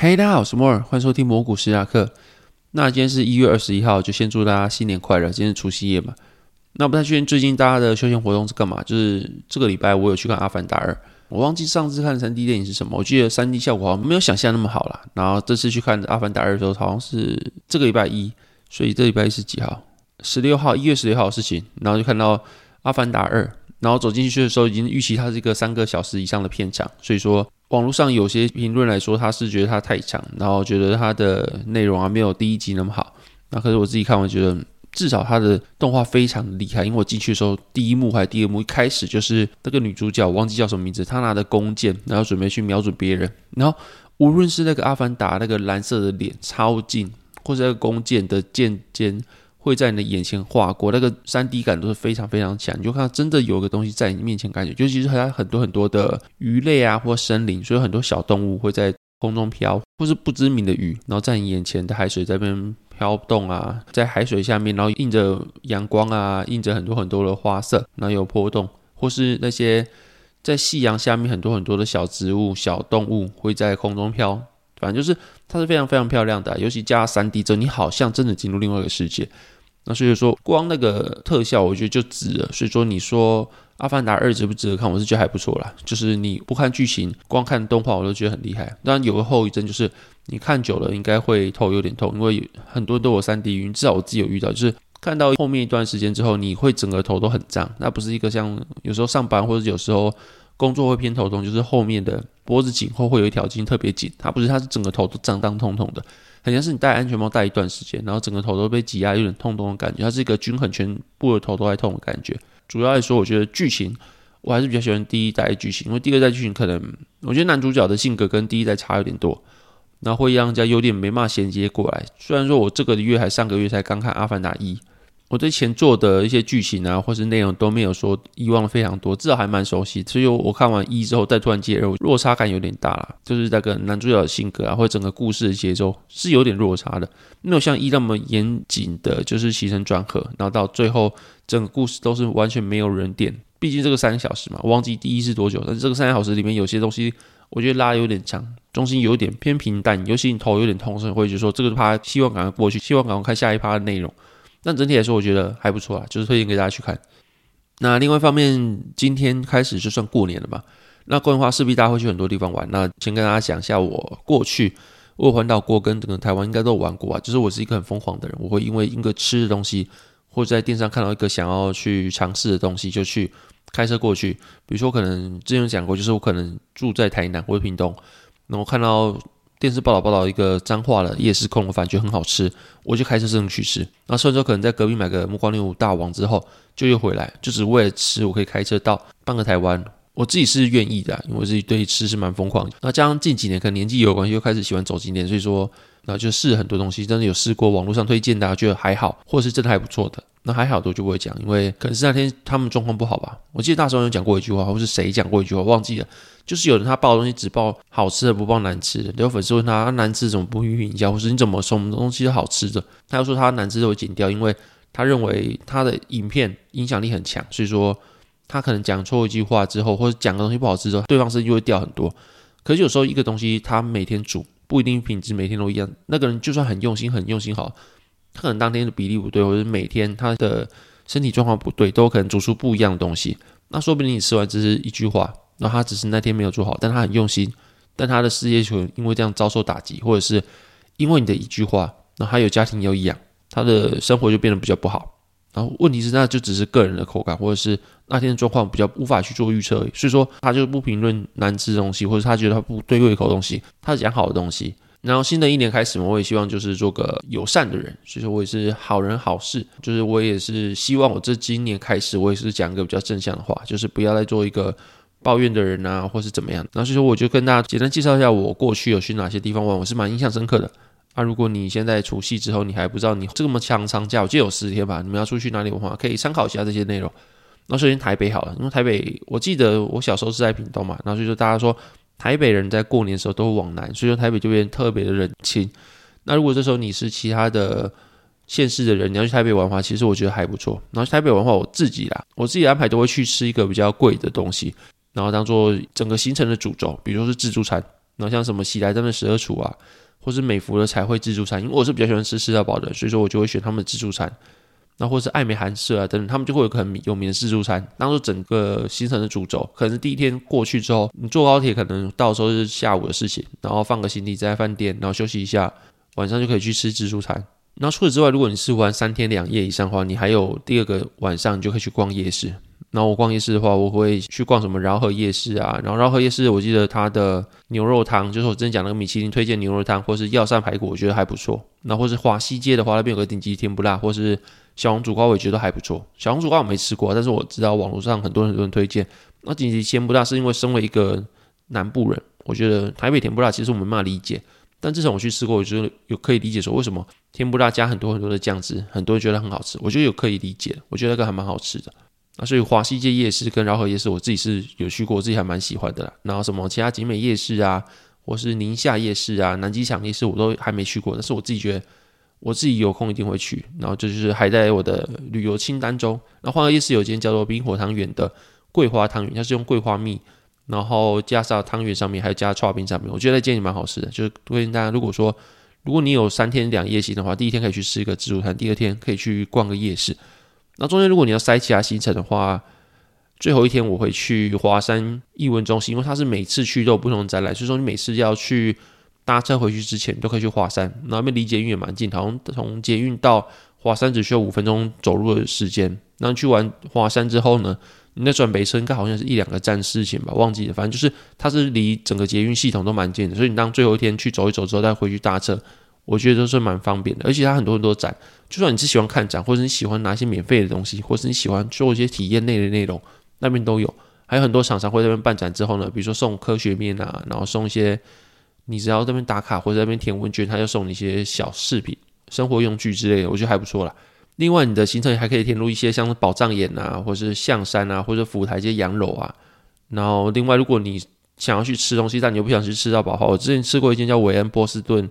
嘿，大家好，我是摩尔，欢迎收听魔股史雅克。那今天是一月二十一号，就先祝大家新年快乐。今天是除夕夜嘛，那不太确定最近大家的休闲活动是干嘛？就是这个礼拜我有去看《阿凡达二》，我忘记上次看三 D 电影是什么，我记得三 D 效果好像没有想象那么好啦。然后这次去看《阿凡达二》的时候，好像是这个礼拜一，所以这礼拜一是几号？十六号，一月十六号的事情。然后就看到《阿凡达二》，然后走进去的时候已经预期它是一个三个小时以上的片长，所以说。网络上有些评论来说，他是觉得他太强，然后觉得他的内容啊没有第一集那么好。那可是我自己看完觉得，至少他的动画非常厉害。因为我进去的时候，第一幕还是第二幕一开始就是那个女主角，忘记叫什么名字，她拿着弓箭，然后准备去瞄准别人。然后无论是那个阿凡达那个蓝色的脸超近，或者那个弓箭的箭尖。会在你的眼前划过，那个三 D 感都是非常非常强，你就看到真的有个东西在你面前，感觉尤其是它很多很多的鱼类啊，或森林，所以很多小动物会在空中飘，或是不知名的鱼，然后在你眼前的海水在边飘动啊，在海水下面，然后映着阳光啊，映着很多很多的花色，然后有波动，或是那些在夕阳下面很多很多的小植物、小动物会在空中飘，反正就是它是非常非常漂亮的，尤其加三 D 之后，你好像真的进入另外一个世界。那所以说，光那个特效，我觉得就值了。所以说，你说《阿凡达二》值不值得看？我是觉得还不错啦。就是你不看剧情，光看动画，我都觉得很厉害。当然有个后遗症，就是你看久了应该会头有点痛，因为很多都有三 D 晕。至少我自己有遇到，就是看到后面一段时间之后，你会整个头都很胀。那不是一个像有时候上班或者有时候工作会偏头痛，就是后面的脖子颈后会有一条筋特别紧。它不是，它是整个头都胀胀痛痛的。好像是你戴安全帽戴一段时间，然后整个头都被挤压，有点痛痛的感觉。它是一个均衡，全部的头都在痛的感觉。主要来说，我觉得剧情我还是比较喜欢第一代剧情，因为第二代剧情可能我觉得男主角的性格跟第一代差有点多，然后会让人家有点没骂衔接过来。虽然说我这个月还上个月才刚看《阿凡达一》。我对前作的一些剧情啊，或是内容都没有说遗忘非常多，至少还蛮熟悉。所以我看完一之后，再突然接二，落差感有点大了。就是那个男主角的性格啊，或者整个故事的节奏是有点落差的，没有像一那么严谨的，就是起承转合，然后到最后整个故事都是完全没有人点。毕竟这个三个小时嘛，我忘记第一是多久，但是这个三个小时里面有些东西，我觉得拉有点长，中心有点偏平淡，尤其你头有点痛，所以会觉得说这个趴希望赶快过去，希望赶快看下一趴的内容。但整体来说，我觉得还不错啊，就是推荐给大家去看。那另外一方面，今天开始就算过年了嘛？那过年的话，势必大家会去很多地方玩。那先跟大家讲一下，我过去我环岛过，跟整个台湾应该都有玩过啊。就是我是一个很疯狂的人，我会因为一个吃的东西，或者在电视上看到一个想要去尝试的东西，就去开车过去。比如说，可能之前有讲过，就是我可能住在台南或者屏东，然后看到。电视报道报道一个脏话的夜市空笼饭，觉很好吃，我就开车这样去吃。然后甚至可能在隔壁买个木瓜牛大王之后，就又回来，就只为了吃。我可以开车到半个台湾，我自己是愿意的，因为我自己对吃是蛮疯狂。那加上近几年可能年纪有关系，又开始喜欢走景点，所以说，然后就试很多东西，真的有试过网络上推荐的，觉得还好，或者是真的还不错的。那还好，我就不会讲，因为可能是那天他们状况不好吧。我记得大时候有讲过一句话，或是谁讲过一句话，忘记了。就是有人他报的东西只报好吃的，不报难吃的。有粉丝问他难吃怎么不予评价，或是你怎么什么东西都好吃的？他又说他难吃都会剪掉，因为他认为他的影片影响力很强，所以说他可能讲错一句话之后，或者讲个东西不好吃之后，对方声音就会掉很多。可是有时候一个东西他每天煮不一定品质每天都一样，那个人就算很用心很用心好，他可能当天的比例不对，或者每天他的身体状况不对，都有可能煮出不一样的东西。那说不定你吃完只是一句话。那他只是那天没有做好，但他很用心，但他的事业球因为这样遭受打击，或者是因为你的一句话，那他有家庭有养，他的生活就变得比较不好。然后问题是，那就只是个人的口感，或者是那天的状况比较无法去做预测，所以说他就不评论难吃的东西，或者他觉得他不对胃口的东西，他讲好的东西。然后新的一年开始嘛，我也希望就是做个友善的人，所以说我也是好人好事，就是我也是希望我这今年开始，我也是讲一个比较正向的话，就是不要再做一个。抱怨的人啊，或是怎么样。然后所以说，我就跟大家简单介绍一下我过去有去哪些地方玩，我是蛮印象深刻的。啊，如果你现在除夕之后你还不知道你这么长长假，我记得有十天吧，你们要出去哪里玩话，可以参考一下这些内容。那首先台北好了，因为台北我记得我小时候是在屏东嘛，然后所以说大家说台北人在过年的时候都会往南，所以说台北就变特别的冷清。那如果这时候你是其他的县市的人，你要去台北玩的话，其实我觉得还不错。然后台北玩的话，我自己啦，我自己安排都会去吃一个比较贵的东西，然后当做整个行程的主轴，比如说是自助餐，然后像什么喜来登的十二厨啊。或是美孚的彩绘自助餐，因为我是比较喜欢吃吃到饱的，所以说我就会选他们的自助餐。那或是爱美韩舍啊等等，他们就会有个很有名的自助餐，当做整个行程的主轴。可能是第一天过去之后，你坐高铁可能到时候是下午的事情，然后放个行李在饭店，然后休息一下，晚上就可以去吃自助餐。那除此之外，如果你是玩三天两夜以上的话，你还有第二个晚上，你就可以去逛夜市。然后我逛夜市的话，我会去逛什么饶河夜市啊。然后饶河夜市，我记得它的牛肉汤，就是我之前讲那个米其林推荐牛肉汤，或是药膳排骨，我觉得还不错。那或是华西街的话，那边有个顶级甜不辣，或是小红煮瓜，我也觉得还不错。小红煮瓜我没吃过，但是我知道网络上很多很多人推荐。那顶级甜不辣是因为身为一个南部人，我觉得台北甜不辣其实我没办法理解，但至少我去吃过，我觉得有可以理解说为什么甜不辣加很多很多的酱汁，很多人觉得很好吃，我觉得有可以理解，我觉得那个还蛮好吃的。那所以华西街夜市跟饶河夜市，我自己是有去过，我自己还蛮喜欢的啦。然后什么其他景美夜市啊，或是宁夏夜市啊、南机场夜市，我都还没去过。但是我自己觉得，我自己有空一定会去。然后这就是还在我的旅游清单中。那换个夜市有间叫做冰火汤圆的桂花汤圆，它是用桂花蜜，然后加上汤圆上面还有加刨冰上面，我觉得那间也蛮好吃的。就是推荐大家，如果说如果你有三天两夜行的话，第一天可以去吃一个自助餐，第二天可以去逛个夜市。那中间如果你要塞其他行程的话，最后一天我会去华山艺文中心，因为它是每次去都有不同的展览，所以说你每次要去搭车回去之前都可以去华山。那边离捷运也蛮近，好像从捷运到华山只需要五分钟走路的时间。那去完华山之后呢，你再转北车应该好像是一两个站事情吧，忘记了。反正就是它是离整个捷运系统都蛮近的，所以你当最后一天去走一走之后再回去搭车。我觉得都是蛮方便的，而且它很多很多展，就算你是喜欢看展，或者你喜欢拿一些免费的东西，或是你喜欢做一些体验类的内容，那边都有。还有很多厂商会在那边办展之后呢，比如说送科学面啊，然后送一些你只要那边打卡或者那边填问卷，他就送你一些小饰品、生活用具之类的，我觉得还不错啦。另外，你的行程还可以填入一些像宝藏眼啊，或是象山啊，或者府台这些洋楼啊。然后，另外如果你想要去吃东西，但你又不想去吃到饱的话，我之前吃过一间叫韦恩波士顿。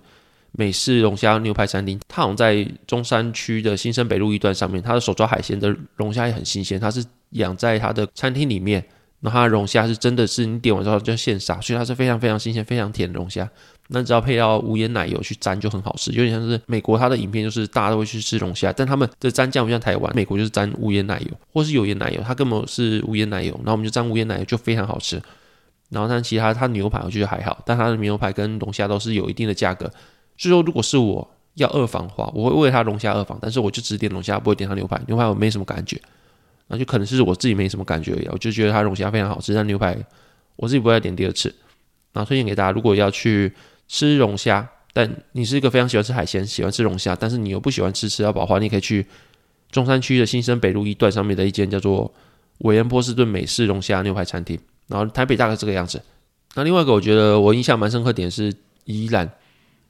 美式龙虾牛排餐厅，它好像在中山区的新生北路一段上面。它的手抓海鲜的龙虾也很新鲜，它是养在它的餐厅里面，那它的龙虾是真的是你点完之后就现杀，所以它是非常非常新鲜、非常甜的龙虾。那只要配到无盐奶油去沾就很好吃，有点像是美国它的影片，就是大家都会去吃龙虾，但他们的沾酱不像台湾，美国就是沾无盐奶油或是有盐奶油，它根本是无盐奶油，然后我们就沾无盐奶油就非常好吃。然后但其他它牛排我觉得还好，但它的牛排跟龙虾都是有一定的价格。所以说，如果是我要二房的话，我会为他龙虾二房，但是我就只点龙虾，不会点他牛排。牛排我没什么感觉，那就可能是我自己没什么感觉而已。我就觉得他龙虾非常好吃，但牛排我自己不会点第二次。那推荐给大家，如果要去吃龙虾，但你是一个非常喜欢吃海鲜、喜欢吃龙虾，但是你又不喜欢吃吃到饱的话，你可以去中山区的新生北路一段上面的一间叫做韦恩波士顿美式龙虾牛排餐厅。然后台北大概这个样子。那另外一个我觉得我印象蛮深刻点是宜兰。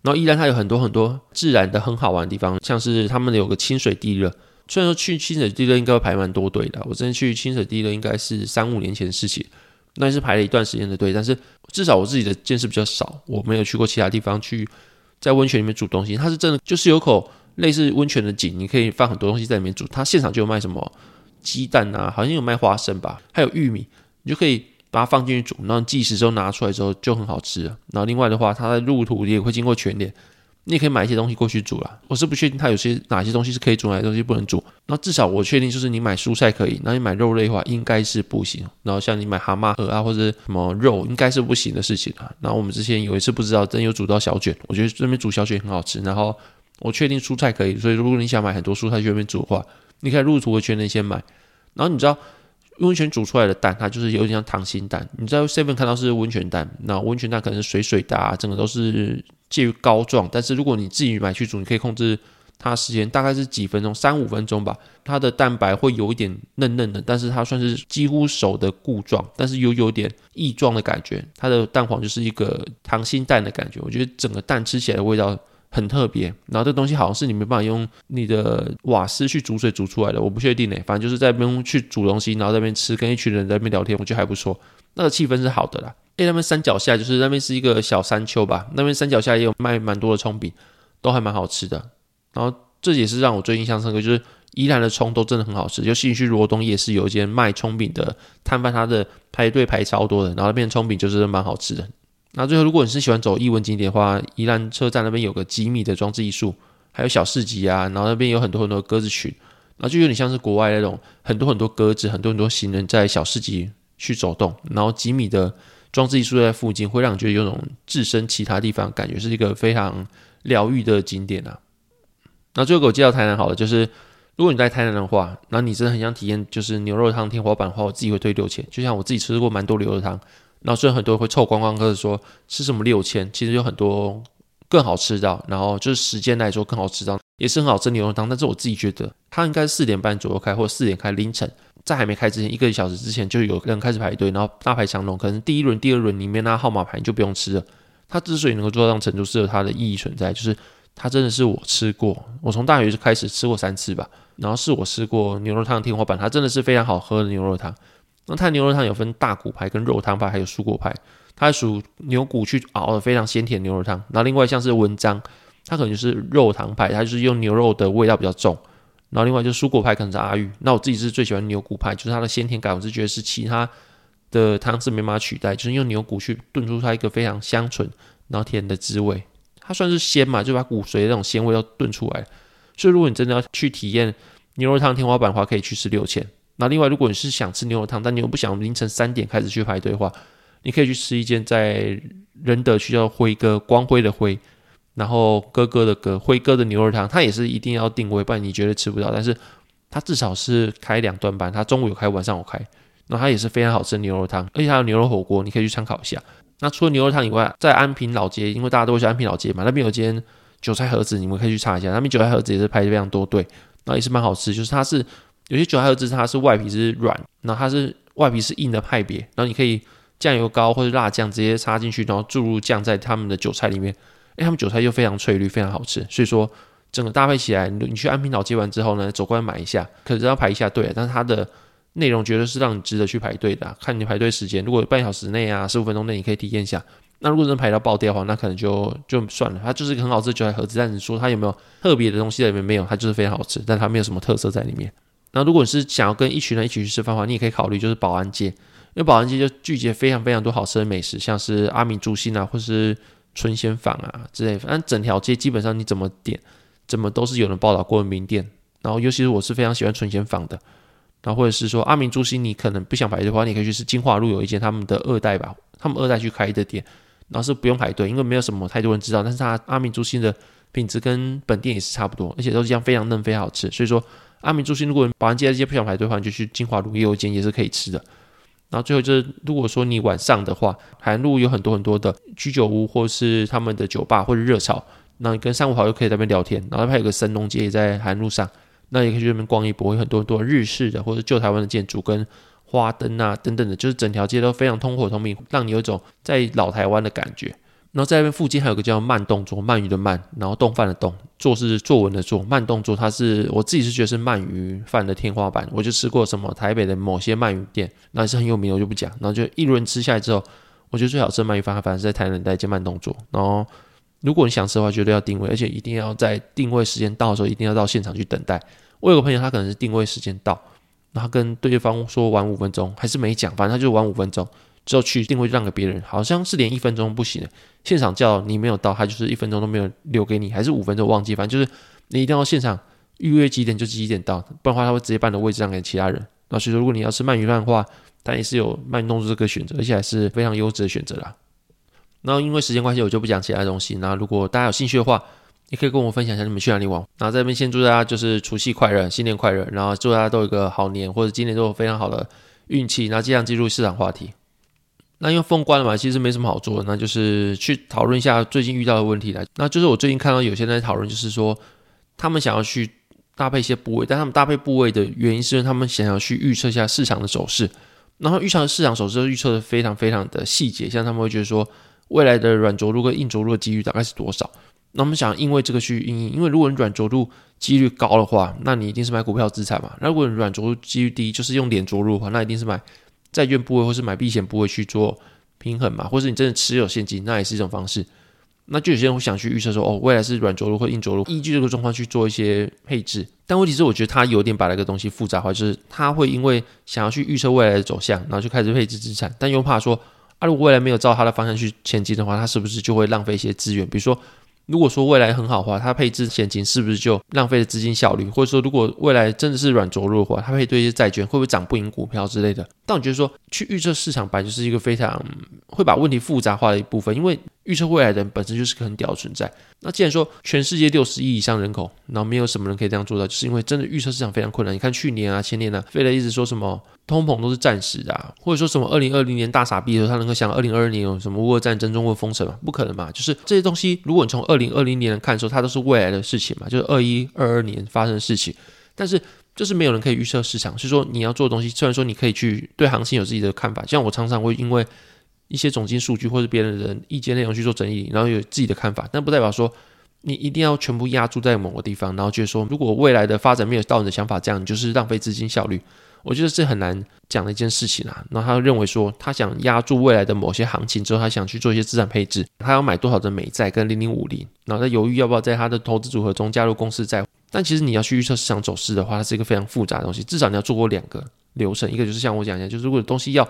然后依然它有很多很多自然的很好玩的地方，像是他们有个清水地热。虽然说去清水地热应该会排蛮多队的，我之前去清水地热应该是三五年前的事情，那是排了一段时间的队。但是至少我自己的见识比较少，我没有去过其他地方去在温泉里面煮东西。它是真的就是有口类似温泉的井，你可以放很多东西在里面煮。它现场就有卖什么鸡蛋啊，好像有卖花生吧，还有玉米，你就可以。把它放进去煮，然后计时之后拿出来之后就很好吃了。然后另外的话，它的入土也会经过全脸，你也可以买一些东西过去煮了。我是不确定它有些哪些东西是可以煮，哪些东西不能煮。那至少我确定就是你买蔬菜可以，那你买肉类的话应该是不行。然后像你买蛤蟆壳啊或者什么肉，应该是不行的事情啊。然后我们之前有一次不知道，真有煮到小卷，我觉得这边煮小卷很好吃。然后我确定蔬菜可以，所以如果你想买很多蔬菜去那边煮的话，你可以入土的全脸先买。然后你知道。温泉煮出来的蛋，它就是有点像溏心蛋。你在 Seven 看到是温泉蛋，那温泉蛋可能是水水的，啊整个都是介于膏状。但是如果你自己买去煮，你可以控制它时间大概是几分钟，三五分钟吧。它的蛋白会有一点嫩嫩的，但是它算是几乎熟的固状，但是又有点异状的感觉。它的蛋黄就是一个溏心蛋的感觉，我觉得整个蛋吃起来的味道很特别。然后这东西好像是你没办法用你的瓦斯去煮水煮出来的，我不确定呢。反正就是在那边去煮东西，然后在那边吃，跟一群人在那边聊天，我觉得还不错。那个气氛是好的啦。哎，那边山脚下就是那边是一个小山丘吧，那边山脚下也有卖蛮多的葱饼，都还蛮好吃的。然后这也是让我最印象深刻，就是宜兰的葱都真的很好吃。尤其去罗东夜市有一间卖葱饼的摊贩，他的排队排超多的，然后那边葱饼就是蛮好吃的。那最后，如果你是喜欢走艺文景点的话，宜兰车站那边有个吉米的装置艺术，还有小市集啊，然后那边有很多很多鸽子群，然后就有点像是国外那种很多很多鸽子，很多很多行人在小市集去走动，然后几米的装置艺术在附近，会让你觉得有种置身其他地方感觉，是一个非常疗愈的景点啊。那最后给我介绍台南好了，就是如果你在台南的话，那你真的很想体验就是牛肉汤天花板的话，我自己会推六千。就像我自己吃过蛮多牛肉汤，然后虽然很多人会凑观光客说吃什么六千，其实有很多更好吃到，然后就是时间来说更好吃到，也是很好吃牛肉汤。但是我自己觉得它应该是四点半左右开，或者四点开凌晨，在还没开之前一个小时之前就有人开始排队，然后大排长龙，可能第一轮、第二轮里面那号码牌就不用吃了。它之所以能够做到这样程度，是有它的意义存在，就是。它真的是我吃过，我从大学就开始吃过三次吧。然后是我吃过牛肉汤天花板，它真的是非常好喝的牛肉汤。那它牛肉汤有分大骨派、跟肉汤派，还有蔬果派。它属牛骨去熬的非常鲜甜牛肉汤。然后另外像是文章，它可能就是肉汤派，它就是用牛肉的味道比较重。然后另外就是蔬果派可能是阿玉。那我自己是最喜欢牛骨派，就是它的鲜甜感，我是觉得是其他的汤是没办法取代，就是用牛骨去炖出它一个非常香醇然后甜的滋味。它算是鲜嘛，就把骨髓那种鲜味要炖出来。所以如果你真的要去体验牛肉汤天花板的话，可以去吃六千。那另外，如果你是想吃牛肉汤，但你又不想凌晨三点开始去排队的话，你可以去吃一间在仁德区叫辉哥，光辉的辉，然后哥哥的哥，辉哥的牛肉汤，它也是一定要定位，不然你绝对吃不到。但是它至少是开两段班，它中午有开，晚上有开。那它也是非常好吃的牛肉汤，而且还有牛肉火锅，你可以去参考一下。那除了牛肉汤以外，在安平老街，因为大家都会去安平老街嘛，那边有间韭菜盒子，你们可以去查一下。那边韭菜盒子也是排非常多队，那也是蛮好吃。就是它是有些韭菜盒子，它是外皮是软，然后它是外皮是硬的派别。然后你可以酱油膏或者辣酱直接插进去，然后注入酱在他们的韭菜里面，哎，他们韭菜又非常翠绿，非常好吃。所以说整个搭配起来，你去安平岛接完之后呢，走过来买一下，可是要排一下队，但是它的。内容绝对是让你值得去排队的，看你排队时间，如果半小时内啊，十五分钟内你可以体验一下。那如果能排到爆掉的话，那可能就就算了。它就是一个很好吃的韭菜盒子，但你说它有没有特别的东西在里面？没有，它就是非常好吃，但它没有什么特色在里面。那如果你是想要跟一群人一起去吃饭的话，你也可以考虑就是保安街，因为保安街就聚集非常非常多好吃的美食，像是阿明猪心啊，或是春仙坊啊之类。反正整条街基本上你怎么点，怎么都是有人报道过的名店。然后尤其是我是非常喜欢春仙坊的。然后或者是说阿明猪心，你可能不想排队的话，你可以去吃金华路有一间他们的二代吧，他们二代去开的店，然后是不用排队，因为没有什么太多人知道。但是它阿明猪心的品质跟本店也是差不多，而且都是一样非常嫩、非常好吃。所以说阿明中心，如果保安街这些不想排队的话，就去金华路也有一间也是可以吃的。然后最后就是，如果说你晚上的话，海南路有很多很多的居酒屋，或是他们的酒吧或者热炒，那你跟三五好友可以在那边聊天。然后还有个神农街也在海南路上。那也可以去那边逛一波，有很多很多日式的或者旧台湾的建筑跟花灯啊等等的，就是整条街都非常通火通明，让你有一种在老台湾的感觉。然后在那边附近还有个叫慢动作，鳗鱼的鳗，然后动饭的动，做是作文的作，慢动作它是我自己是觉得是鳗鱼饭的天花板。我就吃过什么台北的某些鳗鱼店，那也是很有名，我就不讲。然后就一轮吃下来之后，我觉得最好吃的鳗鱼饭，反正是在台南那间慢动作。然后如果你想吃的话，绝对要定位，而且一定要在定位时间到的时候，一定要到现场去等待。我有个朋友，他可能是定位时间到，然后跟对方说晚五分钟，还是没讲，反正他就晚五分钟之后去定位让给别人，好像是连一分钟不行的。现场叫你没有到，他就是一分钟都没有留给你，还是五分钟忘记，反正就是你一定要现场预约几点就几点到，不然的话他会直接把你的位置让给其他人。那所以说，如果你要吃鳗鱼饭的话，它也是有慢动作这个选择，而且还是非常优质的选择啦。然后因为时间关系，我就不讲其他东西。那如果大家有兴趣的话，也可以跟我分享一下你们去哪里玩。然后在这边先祝大家就是除夕快乐，新年快乐，然后祝大家都有一个好年，或者今年都有非常好的运气。那这样进入市场话题。那因为封关了嘛，其实没什么好做的，那就是去讨论一下最近遇到的问题来。那就是我最近看到有些人在讨论，就是说他们想要去搭配一些部位，但他们搭配部位的原因是因为他们想要去预测一下市场的走势，然后预测市场走势预测的非常非常的细节，像他们会觉得说未来的软着陆跟硬着陆的几率大概是多少。那我们想，因为这个去因，因为如果你软着陆几率高的话，那你一定是买股票资产嘛。那如果你软着陆几率低，就是用脸着陆的话，那一定是买债券部位或是买避险部位去做平衡嘛，或是你真的持有现金，那也是一种方式。那就有些人会想去预测说，哦，未来是软着陆或硬着陆，依据这个状况去做一些配置。但问题是，我觉得他有点把那个东西复杂化，就是他会因为想要去预测未来的走向，然后就开始配置资产，但又怕说，啊，如果未来没有照他的方向去前进的话，他是不是就会浪费一些资源？比如说。如果说未来很好的话，它配置现金是不是就浪费了资金效率？或者说，如果未来真的是软着陆的话，它配对一些债券会不会涨不赢股票之类的？但我觉得说去预测市场，本来就是一个非常会把问题复杂化的一部分，因为预测未来的人本身就是个很屌的存在。那既然说全世界六十亿以上人口，然后没有什么人可以这样做到，就是因为真的预测市场非常困难。你看去年啊、前年啊，费了一直说什么。通膨都是暂时的，或者说什么二零二零年大傻逼的时候，他能够想二零二二年有什么乌俄战争、中国封城吗？不可能嘛！就是这些东西，如果你从二零二零年来看的时候，它都是未来的事情嘛，就是二一二二年发生的事情。但是就是没有人可以预测市场，所以说你要做的东西，虽然说你可以去对行情有自己的看法，像我常常会因为一些总金数据或者别人的意见内容去做整理，然后有自己的看法，但不代表说你一定要全部压注在某个地方，然后就是说如果未来的发展没有到你的想法，这样你就是浪费资金效率。我觉得是很难讲的一件事情啊。那他认为说，他想压住未来的某些行情之后，他想去做一些资产配置，他要买多少的美债跟零零五零，然后他犹豫要不要在他的投资组合中加入公司债。但其实你要去预测市场走势的话，它是一个非常复杂的东西。至少你要做过两个流程，一个就是像我讲一下，就是如果东西要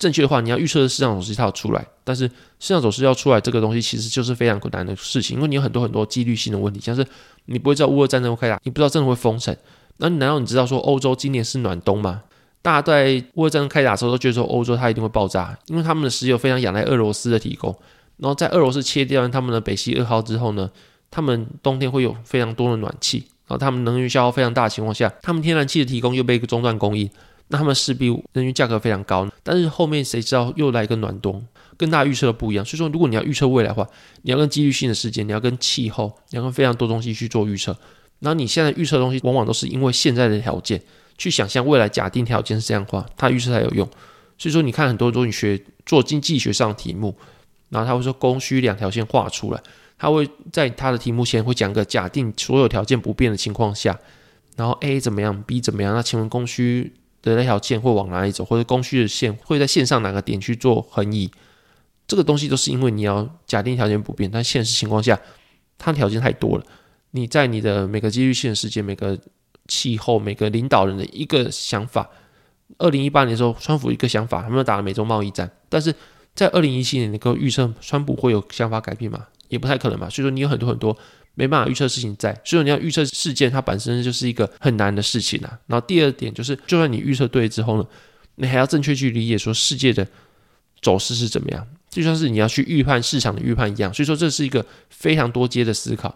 正确的话，你要预测的市场走势它要出来。但是市场走势要出来这个东西，其实就是非常困难的事情，因为你有很多很多几率性的问题，像是你不会知道乌俄战争会开打，你不知道真的会封城。那难道你知道说欧洲今年是暖冬吗？大家在乌俄战争开打的时候都觉得说欧洲它一定会爆炸，因为他们的石油非常仰赖俄罗斯的提供。然后在俄罗斯切掉他们的北溪二号之后呢，他们冬天会有非常多的暖气，然后他们能源消耗非常大的情况下，他们天然气的提供又被中断供应，那他们势必能源价格非常高。但是后面谁知道又来一个暖冬，跟大家预测的不一样。所以说，如果你要预测未来的话，你要跟几率性的事件，你要跟气候，你要跟非常多东西去做预测。然后你现在预测的东西，往往都是因为现在的条件。去想象未来假定条件是这样的话，它预测才有用。所以说，你看很多时候你学做经济学上的题目，然后他会说供需两条线画出来，他会在他的题目前会讲个假定所有条件不变的情况？下，然后 A 怎么样，B 怎么样？那请问供需的那条线会往哪里走，或者供需的线会在线上哪个点去做横移？这个东西都是因为你要假定条件不变，但现实情况下，它条件太多了。你在你的每个几率线世界每个。气候每个领导人的一个想法。二零一八年的时候，川普一个想法，他们打了美洲贸易战。但是在二零一七年，能够预测川普会有想法改变吗？也不太可能嘛。所以说，你有很多很多没办法预测事情在。所以，你要预测事件，它本身就是一个很难的事情啊。然后第二点就是，就算你预测对之后呢，你还要正确去理解说世界的走势是怎么样，就像是你要去预判市场的预判一样。所以说，这是一个非常多阶的思考。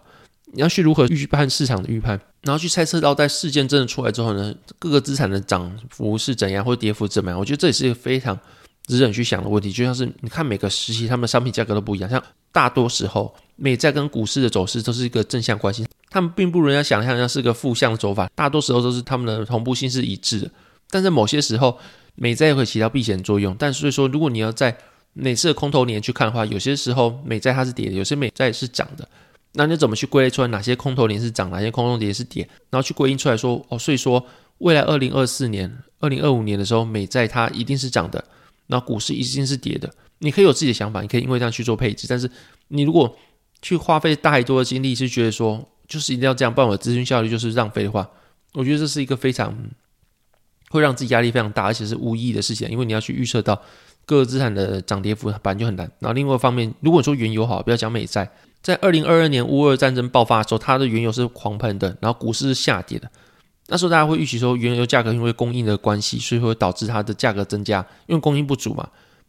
你要去如何预判市场的预判，然后去猜测到在事件真的出来之后呢，各个资产的涨幅是怎样，或者跌幅怎么样？我觉得这也是一个非常值得你去想的问题。就像是你看每个时期，他们的商品价格都不一样。像大多时候，美债跟股市的走势都是一个正向关系，他们并不如人家想象一样是个负向的走法。大多时候都是他们的同步性是一致的。但在某些时候，美债会起到避险作用。但所以说，如果你要在每次的空头年去看的话，有些时候美债它是跌的，有些美债是涨的。那你怎么去归类出来哪些空头年是涨，哪些空头年是跌？然后去归因出来说，哦，所以说未来二零二四年、二零二五年的时候，美债它一定是涨的，那股市一定是跌的。你可以有自己的想法，你可以因为这样去做配置。但是你如果去花费太多的精力，是觉得说就是一定要这样，不然我的资金效率就是浪费的话，我觉得这是一个非常会让自己压力非常大，而且是无意义的事情。因为你要去预测到各个资产的涨跌幅，本来就很难。然后另外一方面，如果说原油好，不要讲美债。在二零二二年乌俄战争爆发的时候，它的原油是狂喷的，然后股市是下跌的。那时候大家会预期说，原油价格因为供应的关系，所以会导致它的价格增加，因为供应不足嘛。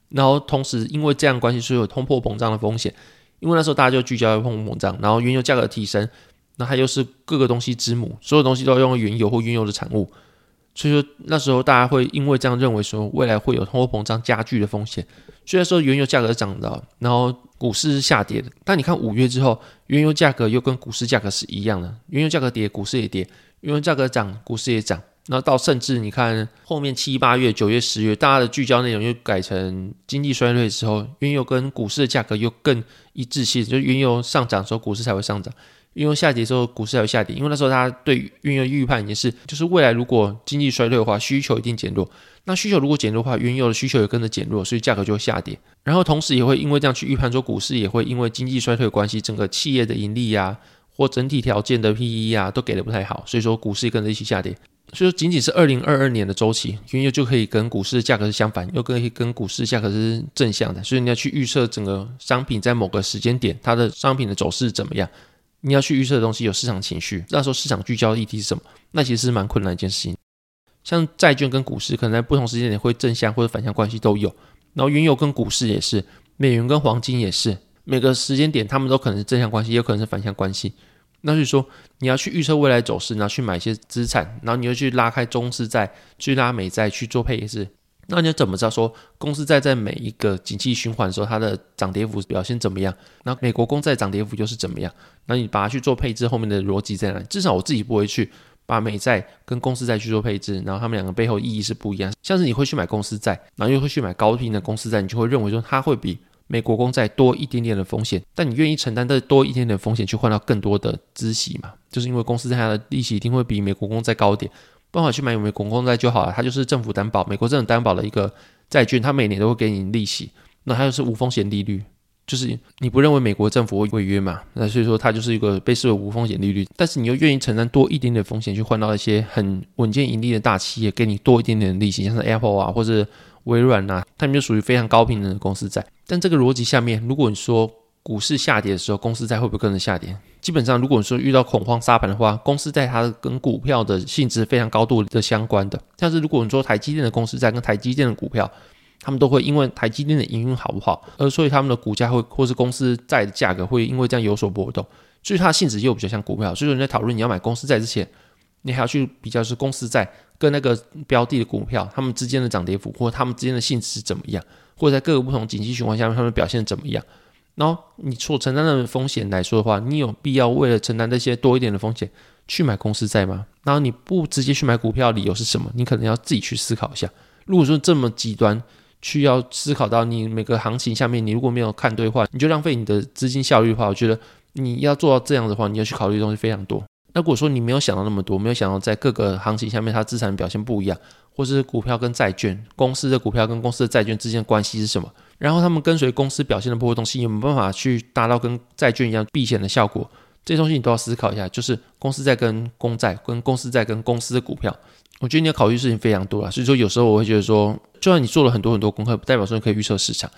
然后同时因为这样关系，所以有通货膨胀的风险。因为那时候大家就聚焦在通货膨胀，然后原油价格提升，那它又是各个东西之母，所有东西都要用原油或原油的产物。所以说那时候大家会因为这样认为说未来会有通货膨胀加剧的风险。虽然说原油价格涨的，然后股市是下跌的，但你看五月之后，原油价格又跟股市价格是一样的，原油价格跌，股市也跌；原油价格涨，股市也涨。那到甚至你看后面七八月、九月、十月，大家的聚焦内容又改成经济衰退的时候，原油跟股市的价格又更一致性，就原油上涨的时候，股市才会上涨；原油下跌的时候，股市才会下跌。因为那时候大家对原油预判已经是，就是未来如果经济衰退的话，需求一定减弱。那需求如果减弱的话，原油的需求也跟着减弱，所以价格就会下跌。然后同时也会因为这样去预判说，股市也会因为经济衰退的关系，整个企业的盈利呀，或整体条件的 PE 啊，都给的不太好，所以说股市跟着一起下跌。所以说，仅仅是二零二二年的周期，原油就可以跟股市的价格是相反，又可以跟股市价格是正向的。所以你要去预测整个商品在某个时间点它的商品的走势怎么样，你要去预测的东西有市场情绪，那时候市场聚焦的议题是什么？那其实是蛮困难一件事情。像债券跟股市可能在不同时间点会正向或者反向关系都有，然后原油跟股市也是，美元跟黄金也是，每个时间点他们都可能是正向关系，也有可能是反向关系。那就是说，你要去预测未来走势，然后去买一些资产，然后你又去拉开中资债，去拉美债去做配置。那你要怎么知道说公司债在每一个景气循环的时候，它的涨跌幅表现怎么样？那美国公债涨跌幅又是怎么样？那你把它去做配置，后面的逻辑在哪？至少我自己不会去把美债跟公司债去做配置，然后他们两个背后意义是不一样。像是你会去买公司债，然后又会去买高频的公司债，你就会认为说它会比。美国公债多一点点的风险，但你愿意承担这多一点点风险去换到更多的孳息嘛？就是因为公司它的利息一定会比美国公债高一点，不好去买美国公债就好了。它就是政府担保，美国政府担保的一个债券，它每年都会给你利息，那它就是无风险利率，就是你不认为美国政府会违约嘛？那所以说它就是一个被视为无风险利率，但是你又愿意承担多一点点风险去换到一些很稳健盈利的大企业，给你多一点点利息，像是 Apple 啊或者。微软呐，他们就属于非常高频的公司债。但这个逻辑下面，如果你说股市下跌的时候，公司债会不会跟着下跌？基本上，如果说遇到恐慌杀盘的话，公司债它跟股票的性质非常高度的相关的。像是如果你说台积电的公司债跟台积电的股票，他们都会因为台积电的营运好不好，而所以他们的股价会或是公司债的价格会因为这样有所波动。所以它的性质又比较像股票。所以说你在讨论你要买公司债之前，你还要去比较是公司债。跟那个标的的股票，它们之间的涨跌幅，或者它们之间的性质是怎么样，或者在各个不同景气循环下面，它们表现怎么样？然后你所承担的风险来说的话，你有必要为了承担这些多一点的风险去买公司债吗？然后你不直接去买股票，理由是什么？你可能要自己去思考一下。如果说这么极端，需要思考到你每个行情下面，你如果没有看对话，你就浪费你的资金效率的话，我觉得你要做到这样的话，你要去考虑的东西非常多。那如果说你没有想到那么多，没有想到在各个行情下面它资产表现不一样，或是股票跟债券公司的股票跟公司的债券之间的关系是什么？然后他们跟随公司表现的波动性有没有办法去达到跟债券一样避险的效果？这些东西你都要思考一下。就是公司在跟公债，跟公司在跟公司的股票，我觉得你要考虑事情非常多啊。所以说有时候我会觉得说，就算你做了很多很多功课，不代表说你可以预测市场。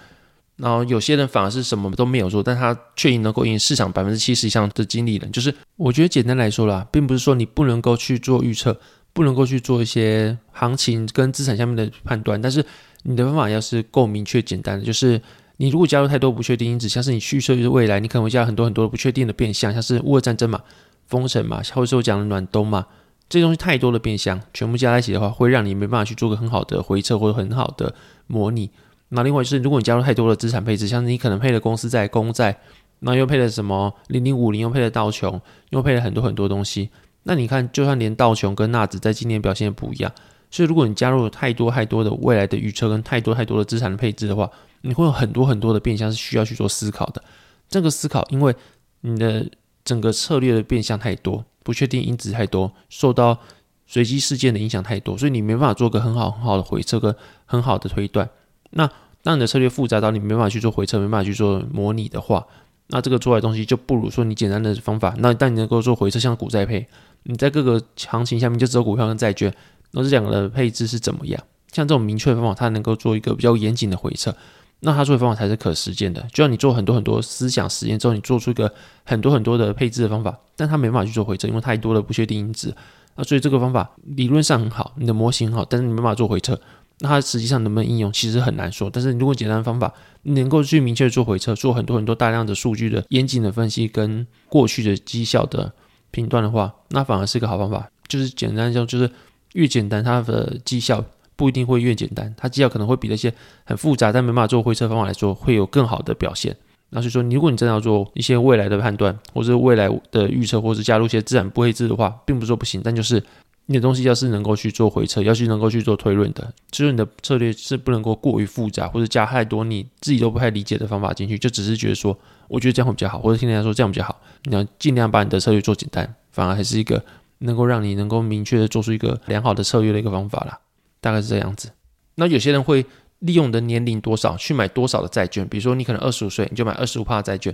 然后有些人反而是什么都没有做，但他却能够赢市场百分之七十以上的经理人。就是我觉得简单来说啦，并不是说你不能够去做预测，不能够去做一些行情跟资产下面的判断，但是你的方法要是够明确简单的。就是你如果加入太多不确定因子，像是你预测未来，你可能会加很多很多不确定的变相，像是乌俄战争嘛、封城嘛，或者是我讲的暖冬嘛，这些东西太多的变相，全部加在一起的话，会让你没办法去做个很好的回测或者很好的模拟。那另外就是，如果你加入太多的资产配置，像是你可能配了公司债、公债，那又配了什么零零五零，又配了道琼，又配了很多很多东西。那你看，就算连道琼跟纳指在今年表现也不一样。所以，如果你加入了太多太多的未来的预测跟太多太多的资产配置的话，你会有很多很多的变相是需要去做思考的。这个思考，因为你的整个策略的变相太多，不确定因子太多，受到随机事件的影响太多，所以你没办法做个很好很好的回测跟很好的推断。那当你的策略复杂到你没办法去做回测，没办法去做模拟的话，那这个做来东西就不如说你简单的方法。那但你能够做回测，像股债配，你在各个行情下面就只有股票跟债券，那这两个的配置是怎么样？像这种明确的方法，它能够做一个比较严谨的回测，那它做的方法才是可实践的。就像你做很多很多思想实验之后，你做出一个很多很多的配置的方法，但它没办法去做回测，因为太多的不确定因子。那所以这个方法理论上很好，你的模型很好，但是你没办法做回测。那它实际上能不能应用，其实很难说。但是如果简单方法能够去明确做回测，做很多很多大量的数据的严谨的分析跟过去的绩效的评断的话，那反而是个好方法。就是简单说，就是越简单，它的绩效不一定会越简单，它绩效可能会比那些很复杂但没办法做回测方法来说，会有更好的表现。那所以说，如果你真的要做一些未来的判断，或者未来的预测，或者加入一些自然不会制的话，并不是说不行，但就是你的东西要是能够去做回测，要是能够去做推论的，就是你的策略是不能够过于复杂，或者加太多你自己都不太理解的方法进去，就只是觉得说，我觉得这样会比较好，或者听人家说这样比较好，你要尽量把你的策略做简单，反而还是一个能够让你能够明确的做出一个良好的策略的一个方法啦，大概是这样子。那有些人会。利用你的年龄多少去买多少的债券，比如说你可能二十五岁，你就买二十五帕的债券；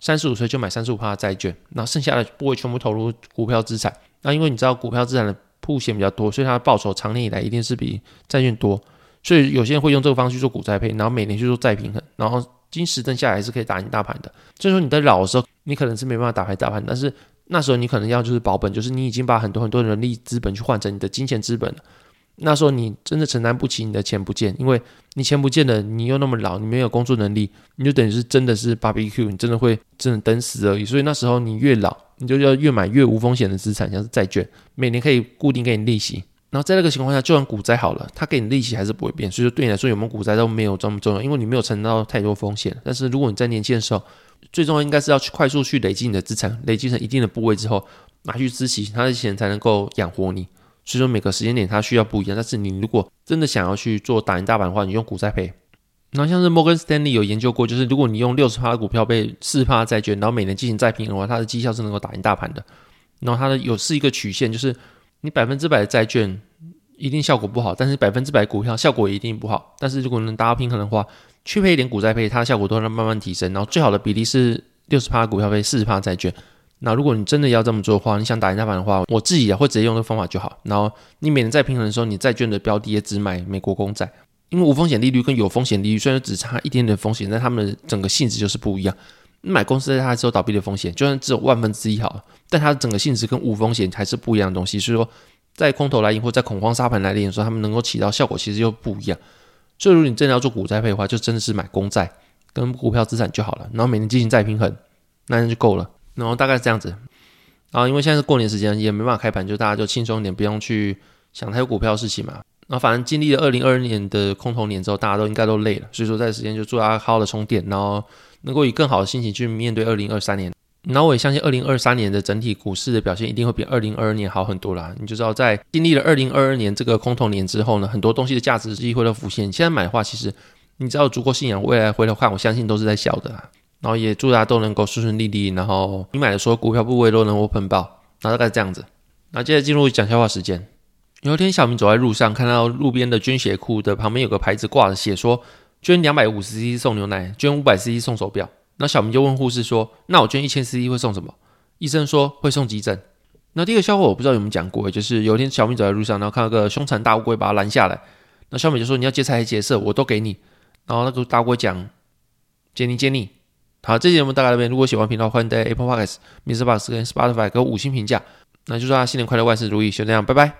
三十五岁就买三十五帕债券，那剩下的部位全部投入股票资产。那因为你知道股票资产的铺险比较多，所以它的报酬长年以来一定是比债券多。所以有些人会用这个方式去做股债配，然后每年去做再平衡，然后经时证下来是可以打赢大盘的。所以说你在老的时候，你可能是没办法打牌大盘，但是那时候你可能要就是保本，就是你已经把很多很多人力资本去换成你的金钱资本了。那时候你真的承担不起你的钱不见，因为你钱不见了，你又那么老，你没有工作能力，你就等于是真的是 barbecue，你真的会真的等死而已。所以那时候你越老，你就要越买越无风险的资产，像是债券，每年可以固定给你利息。然后在那个情况下，就算股灾好了，它给你利息还是不会变。所以说对你来说，有没有股灾都没有这么重要，因为你没有承担到太多风险。但是如果你在年轻的时候，最重要应该是要去快速去累积你的资产，累积成一定的部位之后，拿去支息，他的钱才能够养活你。所以说每个时间点它需要不一样，但是你如果真的想要去做打赢大盘的话，你用股债配。然后像是摩根斯丹利有研究过，就是如果你用六十趴的股票配四趴债券，然后每年进行再平衡的话，它的绩效是能够打赢大盘的。然后它的有是一个曲线，就是你百分之百的债券一定效果不好，但是百分之百股票效果一定不好。但是如果能达到平衡的话，去配一点股债配，它的效果都能慢慢提升。然后最好的比例是六十趴股票配四十趴债券。那如果你真的要这么做的话，你想打赢大盘的话，我自己也会直接用这个方法就好。然后你每年在平衡的时候，你债券的标的也只买美国公债，因为无风险利率跟有风险利率虽然只差一点点风险，但它们的整个性质就是不一样。你买公司它只有倒闭的风险，就算只有万分之一好，但它的整个性质跟无风险还是不一样的东西。所以说，在空头来临或在恐慌沙盘来临的时候，它们能够起到效果其实又不一样。所以如果你真的要做股债配的话，就真的是买公债跟股票资产就好了，然后每年进行再平衡，那样就够了。然后大概是这样子。然后因为现在是过年时间，也没办法开盘，就大家就轻松一点，不用去想太多股票事情嘛。然后反正经历了二零二二年的空头年之后，大家都应该都累了，所以说在时间就祝大家好好的充电，然后能够以更好的心情去面对二零二三年。然后我也相信二零二三年的整体股市的表现一定会比二零二二年好很多啦。你就知道在经历了二零二二年这个空头年之后呢，很多东西的价值机会都浮现。现在买的话，其实你只要足够信仰，未来回头看，我相信都是在笑的啦。然后也祝大家都能够顺顺利利，然后你买的时候股票部位都能够喷爆，然后大概是这样子。那接着进入讲笑话时间。有一天，小明走在路上，看到路边的捐血库的旁边有个牌子挂着，写说捐两百五十 cc 送牛奶，捐五百 cc 送手表。那小明就问护士说：“那我捐一千 cc 会送什么？”医生说：“会送急诊。”那第一个笑话我不知道有没有讲过，就是有一天小明走在路上，然后看到个凶残大乌龟，把他拦下来。那小明就说：“你要劫财还是劫色？我都给你。”然后那个大乌龟讲：“接你接你。”好，这期节目大概这边。如果喜欢频道，欢迎在 Apple Podcasts、Mr. Box 跟 Spotify 给我五星评价。那就祝大家新年快乐，万事如意，就这样，拜拜。